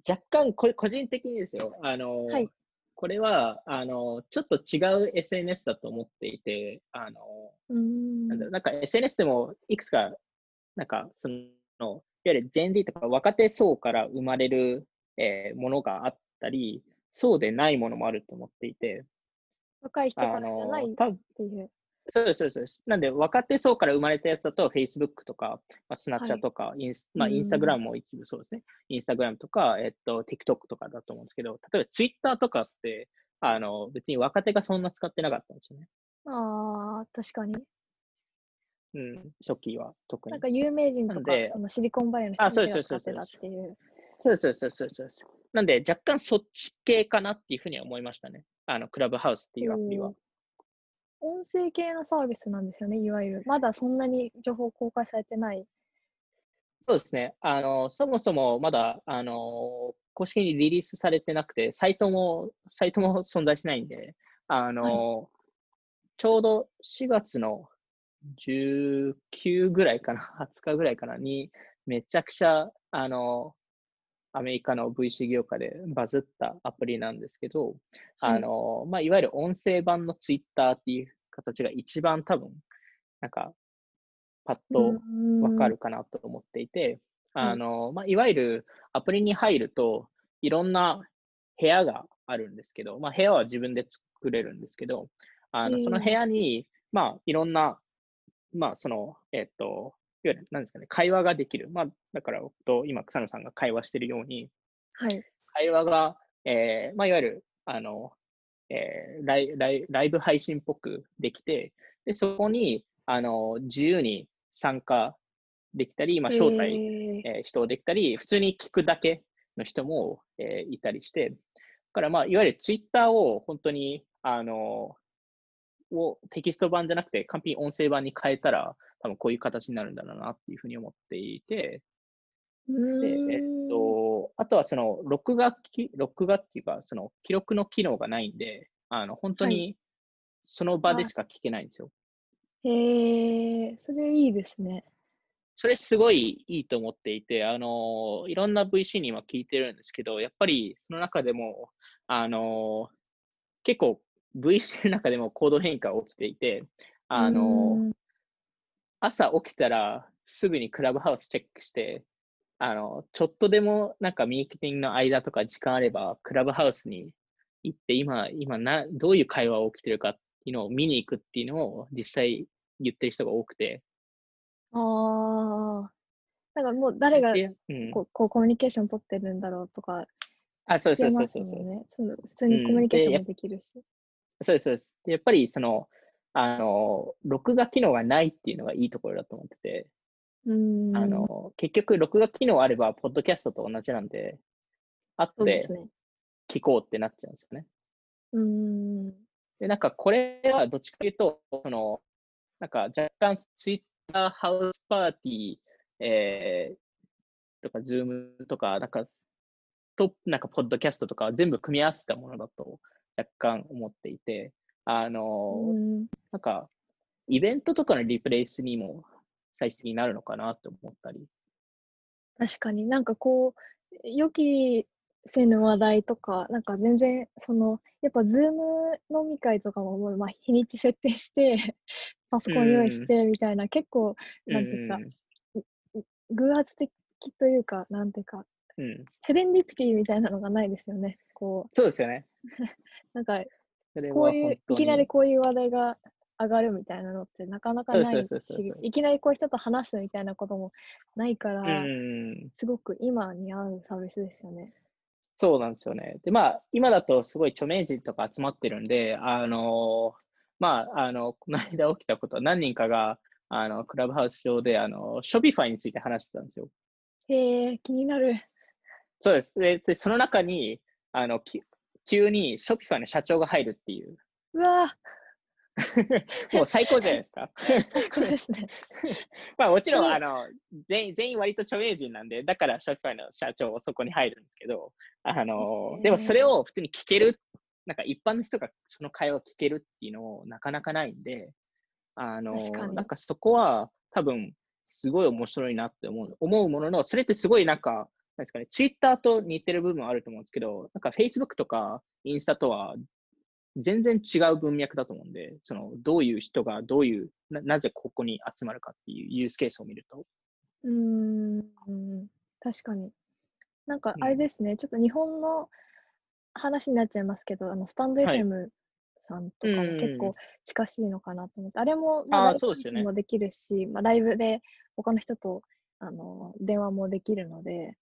若干こ、個人的にですよ、あの、はい。これは、あの、ちょっと違う SNS だと思っていて、あの、うーん。なんだろうなんか SNS でもいくつか、なんか、その、いわゆる Gen Z とか若手層から生まれる、えーものがあったり、そうでないものもあると思っていて、若い人からじゃないっていう。そうです、そうです。なんで、若手層から生まれたやつだと、Facebook とか、まあ、スナッチャとか、インスまあ、うんインスタグラムも一部そうですね。インスタグラムとか、えっと、TikTok とかだと思うんですけど、例えば Twitter とかって、あの、別に若手がそんな使ってなかったんですよね。ああ、確かに。うん、初期は特になん。か有名人とかそのシリコンバレーのあ人たちが使ってたっていう。そうそうです、そうですそうです。なんで、若干そっち系かなっていうふうには思いましたね。あの、クラブハウスっていうアプリは。音声系のサービスなんですよね、いわゆる。まだそんなに情報公開されてない。そうですね。あの、そもそもまだ、あの、公式にリリースされてなくて、サイトも、サイトも存在しないんで、あの、ちょうど4月の19ぐらいかな、20日ぐらいかな、に、めちゃくちゃ、あの、アメリカの VC 業界でバズったアプリなんですけど、あの、まあ、いわゆる音声版の Twitter っていう形が一番多分、なんか、パッとわかるかなと思っていて、はいあの、まあ、いわゆるアプリに入ると、いろんな部屋があるんですけど、まあ、部屋は自分で作れるんですけど、あの、その部屋に、まあ、いろんな、まあ、その、えっと、ゆる、なんですかね、会話ができる。まあ、だから、と今、草野さんが会話しているように、はい。会話が、えーまあ、いわゆる、あの、えーライライライブ配信っぽくできて、で、そこに、あの、自由に参加できたり、まあ、招待、えーえー人をできたり、普通に聞くだけの人も、えーいたりして、だから、まあ、いわゆるツイッターを本当に、あの、をテキスト版じゃなくて、完璧に音声版に変えたら、多分こういう形になるんだろうなっていうふうに思っていて、うで、えっと、あとはその、録画き、録画っていうか、その、記録の機能がないんで、あの、本当はに、その場でしか聞けないんですよ。へえ、それいいですね。それすごいいいと思っていて、あの、いろんな VC に今聞いてるんですけど、やっぱりその中でも、あの、結構 VC の中でも行動変化が起きていて、あの、ん朝起きたらすぐにクラブハウスチェックして、あの、ちょっとでもなんかミーティングの間とか時間あれば、クラブハウスに行って、今、今な、どういう会話が起きてるかっていうのを見に行くっていうのを実際言ってる人が多くて。ああ。なんかもう誰がでうん、こうコミュニケーション取ってるんだろうとかあ、そうそうそうそうそう。普通にコミュニケーションもできるし。そうです、そうです。でやっぱりその、あの、録画機能がないっていうのがいいところだと思ってて、うーん。あの、結局録画機能あれば、ポッドキャストと同じなんで、後で。聞こうってなっちゃうんですよね。うーん。で、なんかこれはどっちかというと、その、なんか若干ツイッターハウスパーティー、えー、とか、ズームとか、なんか、と、なんか、ポッドキャストとか全部組み合わせたものだと若干思っていて、あの、うーんなんか、イベントとかのリプレイスにも最終的になるのかなと思ったり。確かになんかこう、予期せぬ話題とか、なんか全然、その、やっぱズーム飲み会とかももう、まあ、日にち設定して、パソコン用意してみたいな、結構、なんていうか、偶発的というか、なんていうか、うん、うん。セレンディピティみたいなのがないですよね。こそうですよね。う、なんか、こういういきなりこういう話題が上がるみたいなのってなかなかないしいきなりこういう人と話すみたいなこともないから、うん。すごく今に合うサービスですよね。そうなんですよね。で、まあ、今だとすごい著名人とか集まってるんで、あのまあ、あの、この間起きたことは何人かが、あの、クラブハウス上で、あの、ショピファイについて話してたんですよ。へえ、気になる。そうです。で、でその中に、あの、き急にショピファイの社長が入るっていう、うわもう最高じゃないですか。ー最高ですね。まあもちろん、うんあの、全員、全員割と著名人なんで、だからショピファイの社長そこに入るんですけど、あのでもそれを普通に聞ける、なんか一般の人がその会話を聞けるっていうのもなかなかないんで、あのなんかそこは多分すごい面白いなって思う、思うものの、それってすごいなんか、なんですかね、ツイッターと似てる部分はあると思うんですけど、なんか Facebook とかインスタとは全然違う文脈だと思うんで、そのどういう人がどういうな、なぜここに集まるかっていうユースケースを見ると。うーん、うん確かに。なんかうん。あれですね、ちょっと日本の話になっちゃいますけど、あのスタンドはい。FM さんとかも結うん構近しいのかなと思って、あれも、まあ、ライブそうですよね。配信もできるし、まあ、ライブで他の人とあの電話もできるので、うん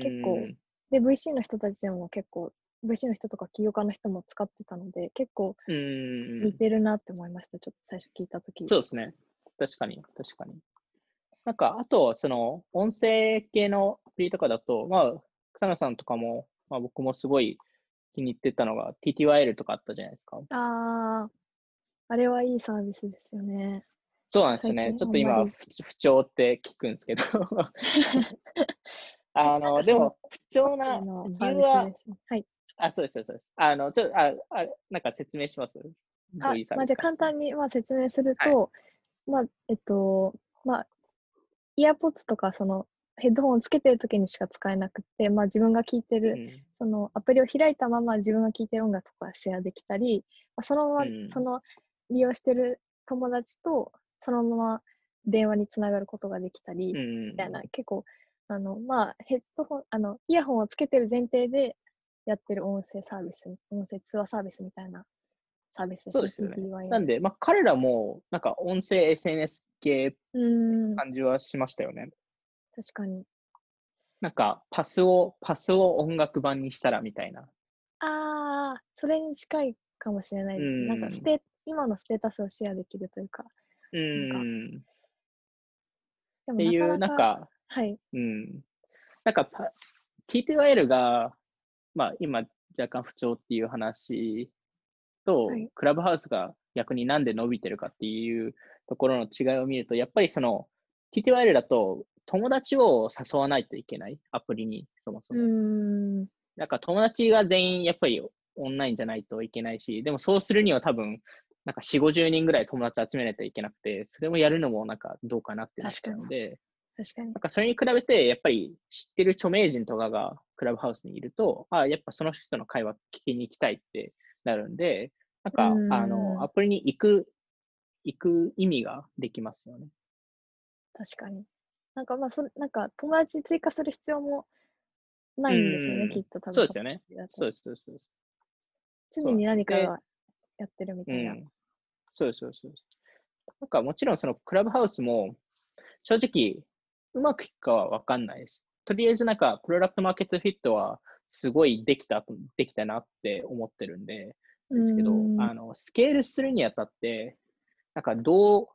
結構で、VC の人たちでも結構、VC の人とか起業家の人も使ってたので、結構うん似てるなって思いました、ちょっと最初聞いたとき。そうですね。確かに、確かに。なんか、あと、その、音声系のアプリとかだと、まあ、草野さんとかも、まあ、僕もすごい気に入ってたのが、TTYL とかあったじゃないですか。ああ、あれはいいサービスですよね。そうなんですよね。ちょっと今、不調って聞くんですけど。あの、でも、不調な理由は。はい。あ、そうです、そうです。あの、ちょっと、あ、あなんか説明します？どあまあ、じゃ簡単に、まあ、説明するはいと、まあ、えっと、まあ、イヤーポッツとか、その、ヘッドホンをつけてる時にしか使えなくて、まあ、自分が聴いてる、うんそのアプリを開いたまま自分が聴いてる音楽とかシェアできたり、まあ、そのまま、うんその利用してる友達とそのまま電話につながることができたり、うんみたいな、結構、あの、まあ、ヘッドホン、あの、イヤホンをつけてる前提でやってる音声サービス、音声通話サービスみたいなサービスですそうですよねなんで、まあ、彼らも、なんか、音声 SNS 系感じはしましたよね。確かに。なんか、パスを、パスを音楽版にしたらみたいな。ああ、それに近いかもしれないですね。なんかステ、今のステータスをシェアできるというか。うなんっていう、なんか、はい。うん。なんかパ、TTYL が、まあ、今、若干不調っていう話と、はいクラブハウスが逆になんで伸びてるかっていうところの違いを見ると、やっぱりその、TTYL だと、友達を誘わないといけない、アプリに、そもそうも。ーん。なんか友達が全員やっぱりオンラインじゃないといけないし、でもそうするには多分、なんか4、50人ぐらい友達集めないといけなくて、それもやるのもなんかどうかなってなっちゃうので、確かになん。かそれに比べて、やっぱり知ってる著名人とかがクラブハウスにいると、あやっぱその人の会話聞きに行きたいってなるんで、なんか、うんあの、アプリに行く、行く意味ができますよね。確かに。なんかまあ、それなんか友達追加する必要もないんですよね、うんきっと多分。そうですよね。そうです、そうです。そうです常に何かやってるみたいな。うん。そうです、そうです。そうですなんかもちろんそのクラブハウスも正直うまくいくかはわかんないです。とりあえずなんかプロダクトマーケットフィットはすごいできた、できたなって思ってるんで、ですけど、うんあの、スケールするにあたって、なんかどう、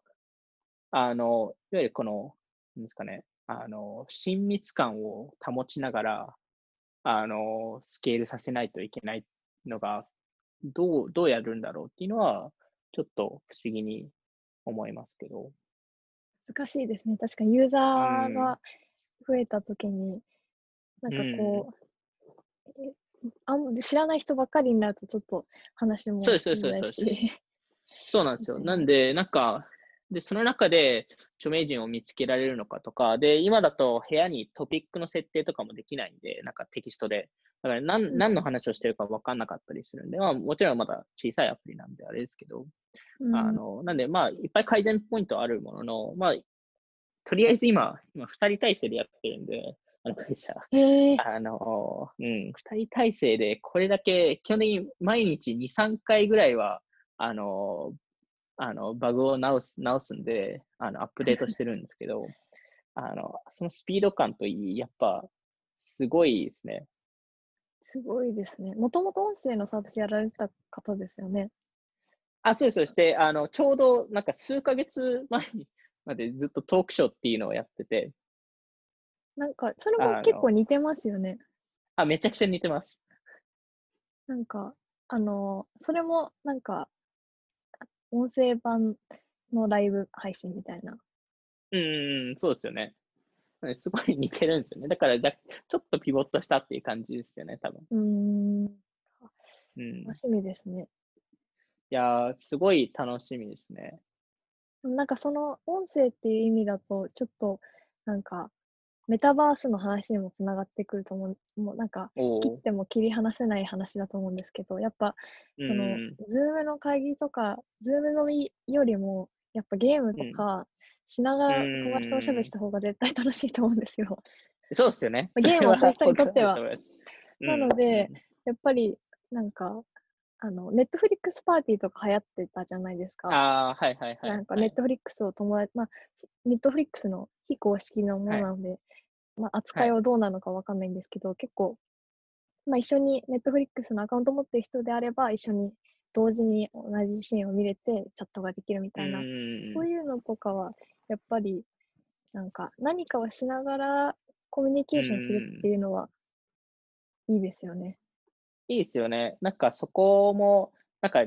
あの、いわゆるこの、なんですかね、あの、親密感を保ちながら、あの、スケールさせないといけないのが、どう、どうやるんだろうっていうのは、ちょっと不思議に思いますけど。難しいですね。確かにユーザーが増えたときに、なんかこう、えあん知らない人ばっかりになるとちょっと話もそうですそうですそうですし そうなんですよ。なんで、なんか、で、その中で著名人を見つけられるのかとか、で、今だと部屋にトピックの設定とかもできないんで、なんかテキストで。だから何、うん何の話をしてるか分かんなかったりするんで、まあ、もちろんまだ小さいアプリなんであれですけど、うんあの、なんで、まあ、いっぱい改善ポイントはあるものの、まあ、とりあえず今、今、二人体制でやってるんで、あの会社。あの、うん、二人体制で、これだけ、基本的に毎日2、3回ぐらいは、あの、あの、バグを直す、直すんで、あの、アップデートしてるんですけど、あの、そのスピード感といい、やっぱ、すごいですね。すごいですね。もともと音声のサービスやられてた方ですよね。あ、そうです、そうです。で、あの、ちょうど、なんか数ヶ月前にまでずっとトークショーっていうのをやってて、なんか、それも結構似てますよね。あ、めちゃくちゃ似てます。なんか、あの、それもなんか、音声版のライブ配信みたいな。うんうんうん、そうですよね。すごい似てるんですよね。だからじゃ、ちょっとピボットしたっていう感じですよね、多分。うーん、楽しみですね。やー、すごい楽しみですね。なんかその音声っていう意味だと、ちょっとなんか、メタバースの話にもつながってくると思う。もうなんか。切っても切り離せない話だと思うんですけど、やっぱ、うんその、ズームの会議とか、ズームのみよりも、やっぱゲームとかしながらうん。友達とおしゃべりした方が絶対楽しいと思うんですよ。そうですよね。ゲームをする人にとっては。なので、やっぱり、なんか、あの、ネットフリックスパーティーとか流行ってたじゃないですか。ああ、はいはいはい。なんか、はい。ネットフリックスを友達、まあ、ネットフリックスの非公式のものなので、まあ、扱いはどうなのかわかんないんですけど、結構、まあ、一緒にネットフリックスのアカウント持ってる人であれば、一緒に同時に同じシーンを見れて、チャットができるみたいな、そうういうのとかは、やっぱり、なんか、何かをしながらコミュニケーションするっていうのは、いいですよね。いいですよね。なんかそこも、なんか、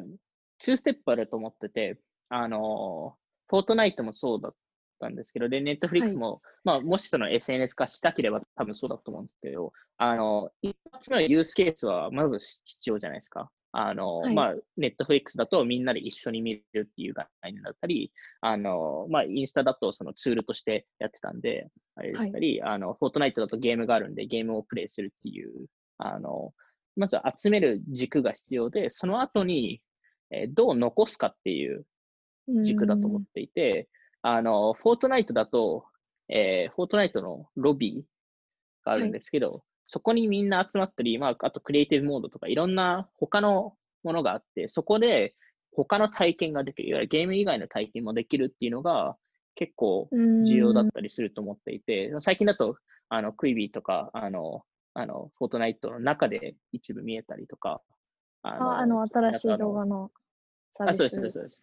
2ステップあると思ってて、あの、フォートナイトもそうだったんですけど、で、ネットフリックスも、まあ、もしその SNS 化したければ多分そうだと思うんですけど、あの、一発目のユースケースはまず必要じゃないですか。あの、はい。まあ、ネットフリックスだとみんなで一緒に見るっていう概念だったり、あの、まあ、インスタだとそのツールとしてやってたんで、あれでしたり、あの、フォートナイトだとゲームがあるんで、ゲームをプレイするっていう、あの、まず集める軸が必要で、その後に、えーどう残すかっていう軸だと思っていて、あの、フォートナイトだと、えーフォートナイトのロビーがあるんですけど、そこにみんな集まったり、まあ、あとクリエイティブモードとかいろんな他のものがあって、そこで他の体験ができる、いわゆるゲーム以外の体験もできるっていうのが結構うん重要だったりすると思っていて、最近だと、あの、クイビーとか、あの、あの、フォートナイトの中で一部見えたりとか、ああ、あの、新しい動画のサーあ、ビス。そうです、そうです。そうです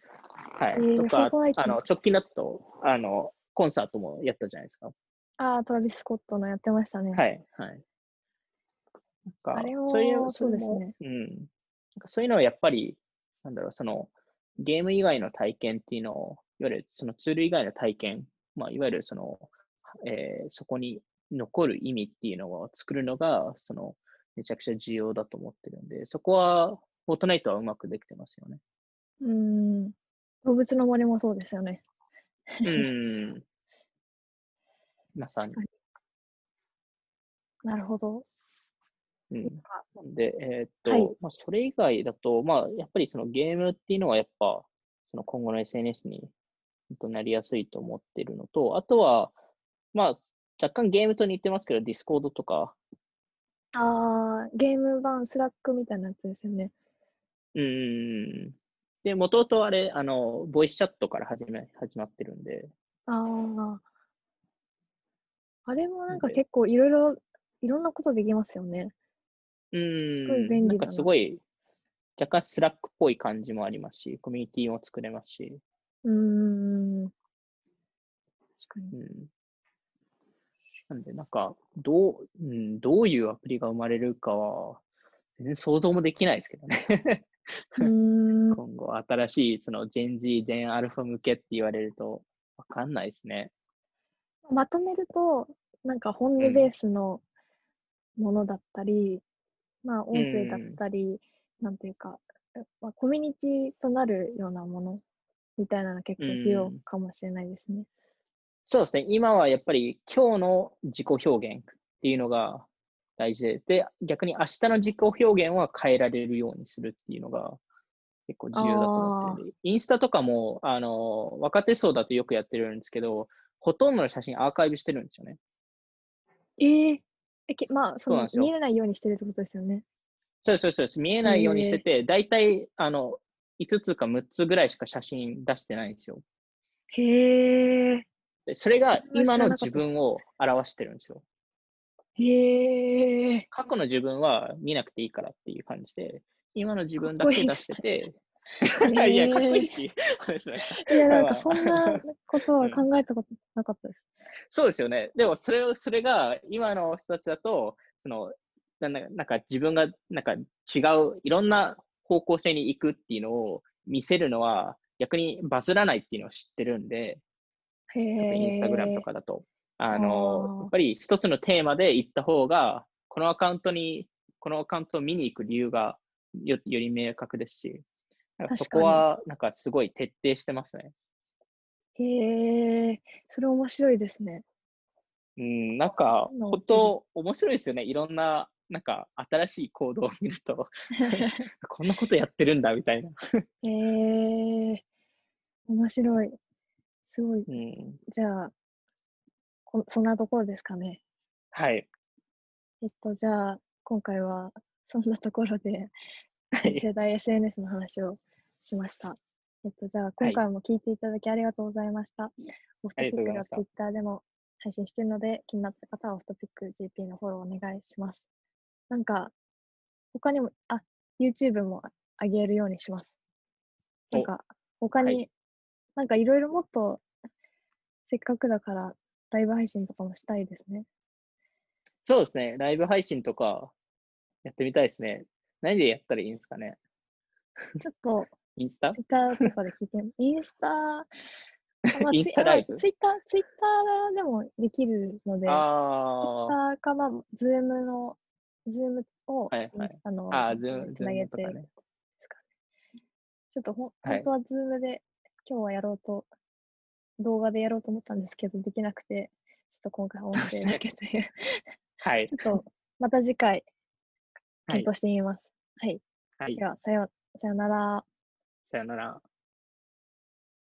はい。えーとかあの、直近だと、あの、コンサートもやったじゃないですか。ああ、トラビス・スコットのやってましたね。はい、はい。なんかあれもそういう、そうですれもねうん。なんかそういうのはやっぱり、なんだろう、その、ゲーム以外の体験っていうのを、いわゆるそのツール以外の体験、まあ、いわゆるその、えーそこに残る意味っていうのを作るのが、その、めちゃくちゃ重要だと思ってるんで、そこは、フォートナイトはうまくできてますよね。うん。動物の森もそうですよね。うん。まさに。なるほど。うんか。なんで、えーっと、はいまあ、それ以外だと、まあ、やっぱりそのゲームっていうのはやっぱ、その今後の SNS になりやすいと思っているのと、あとは、まあ、若干ゲームと似てますけど、ディスコードとか、ああ、ゲーム版、スラックみたいなやつですよね。うーん。で、もともとあれ、あの、ボイスチャットから始め、始まってるんで、ああ。あれもなんかで結構いろいろ、いろんなことできますよね。うーごいん、なんかすごい、若干スラックっぽい感じもありますし、コミュニティも作れますし、うーん。確かに。うん。なんで、なんか、どう、うん、どういうアプリが生まれるかは、全然想像もできないですけどね。今後、新しい、その、ジェン Z、ジェンアルファ向けって言われると、わかんないですね。まとめると、なんか本音うんベースのものだったり、まあ音声だったり、なんていうか、まあ、コミュニティとなるようなものみたいなのが結構重要うんかもしれないですね。そうですね。今はやっぱり、今日の自己表現っていうのが大事で、で、逆に明日の自己表現は変えられるようにするっていうのが、結構重要だと思ってインスタとかも、あの、若手層だとよくやってるんですけど、ほとんどの写真アーカイブしてるんですよね。えええけまあ、そのそうなんですよ見えないようにしてるってことですよね。そうそうそうです。見えないようにしてて、だいたい、あの、5つか6つぐらいしか写真出してないんですよ。へえ。でそれが今の自分を表してるんですよ。へえ。過去の自分は見なくていいからっていう感じで、今の自分だけ出してて、ね いや、かっこいいっていや、なんまあかそんなことは考えたことなかったです。そうですよね。でも、それを、それが、今の人たちだと、その、なんだなんか自分が、なんか違う、いろんな方向性に行くっていうのを見せるのは、逆にバズらないっていうのを知ってるんで、インスタグラムとかだと。あの、やっぱり一つのテーマで行った方が、このアカウントに、このアカウントを見に行く理由がよより明確ですし、そこは、なんかすごい徹底してますね。へえ。それ面白いですね。うん、なんか、本当面白いですよね。いろんな、なんか、新しい行動を見ると、こんなことやってるんだ、みたいな。へえ。面白い。すごい。うん、じゃあ、こそんなところですかね。はい。えっと、じゃあ、今回はそんなところで、はい次世代 SNS の話をしました。えっと、じゃあ、今回も聞いていただきありがとうございました。オフトピックが Twitter でも配信しているので、気になった方はオフトピック GP のフォローお願いします。なんか、他にも、あ、YouTube も上げるようにします。なんおか、他はに、なんかいろいろもっと、せっかくだから、ライブ配信とかもしたいですね。そうですね。ライブ配信とかやってみたいですね。何でやったらいいんですかね。ちょっと、インスタ？Twitter とかで聞いて、インスタ、まあ インスタライブ？ツイッター、ツイッターでもできるので、ツイッあターか、まあ、ズームの、ズームをはいはいインスタの、あ、あーズーム、ズつなげて、ね。ちょっとほん、はい本当はズームで今日はやろうと、動画でやろうと思ったんですけど、できなくて、ちょっと今回音声だけという、はい ち。ょっとまた次回はい検討してみます。はい。はいで。は、さよう、さようなら。さよなら。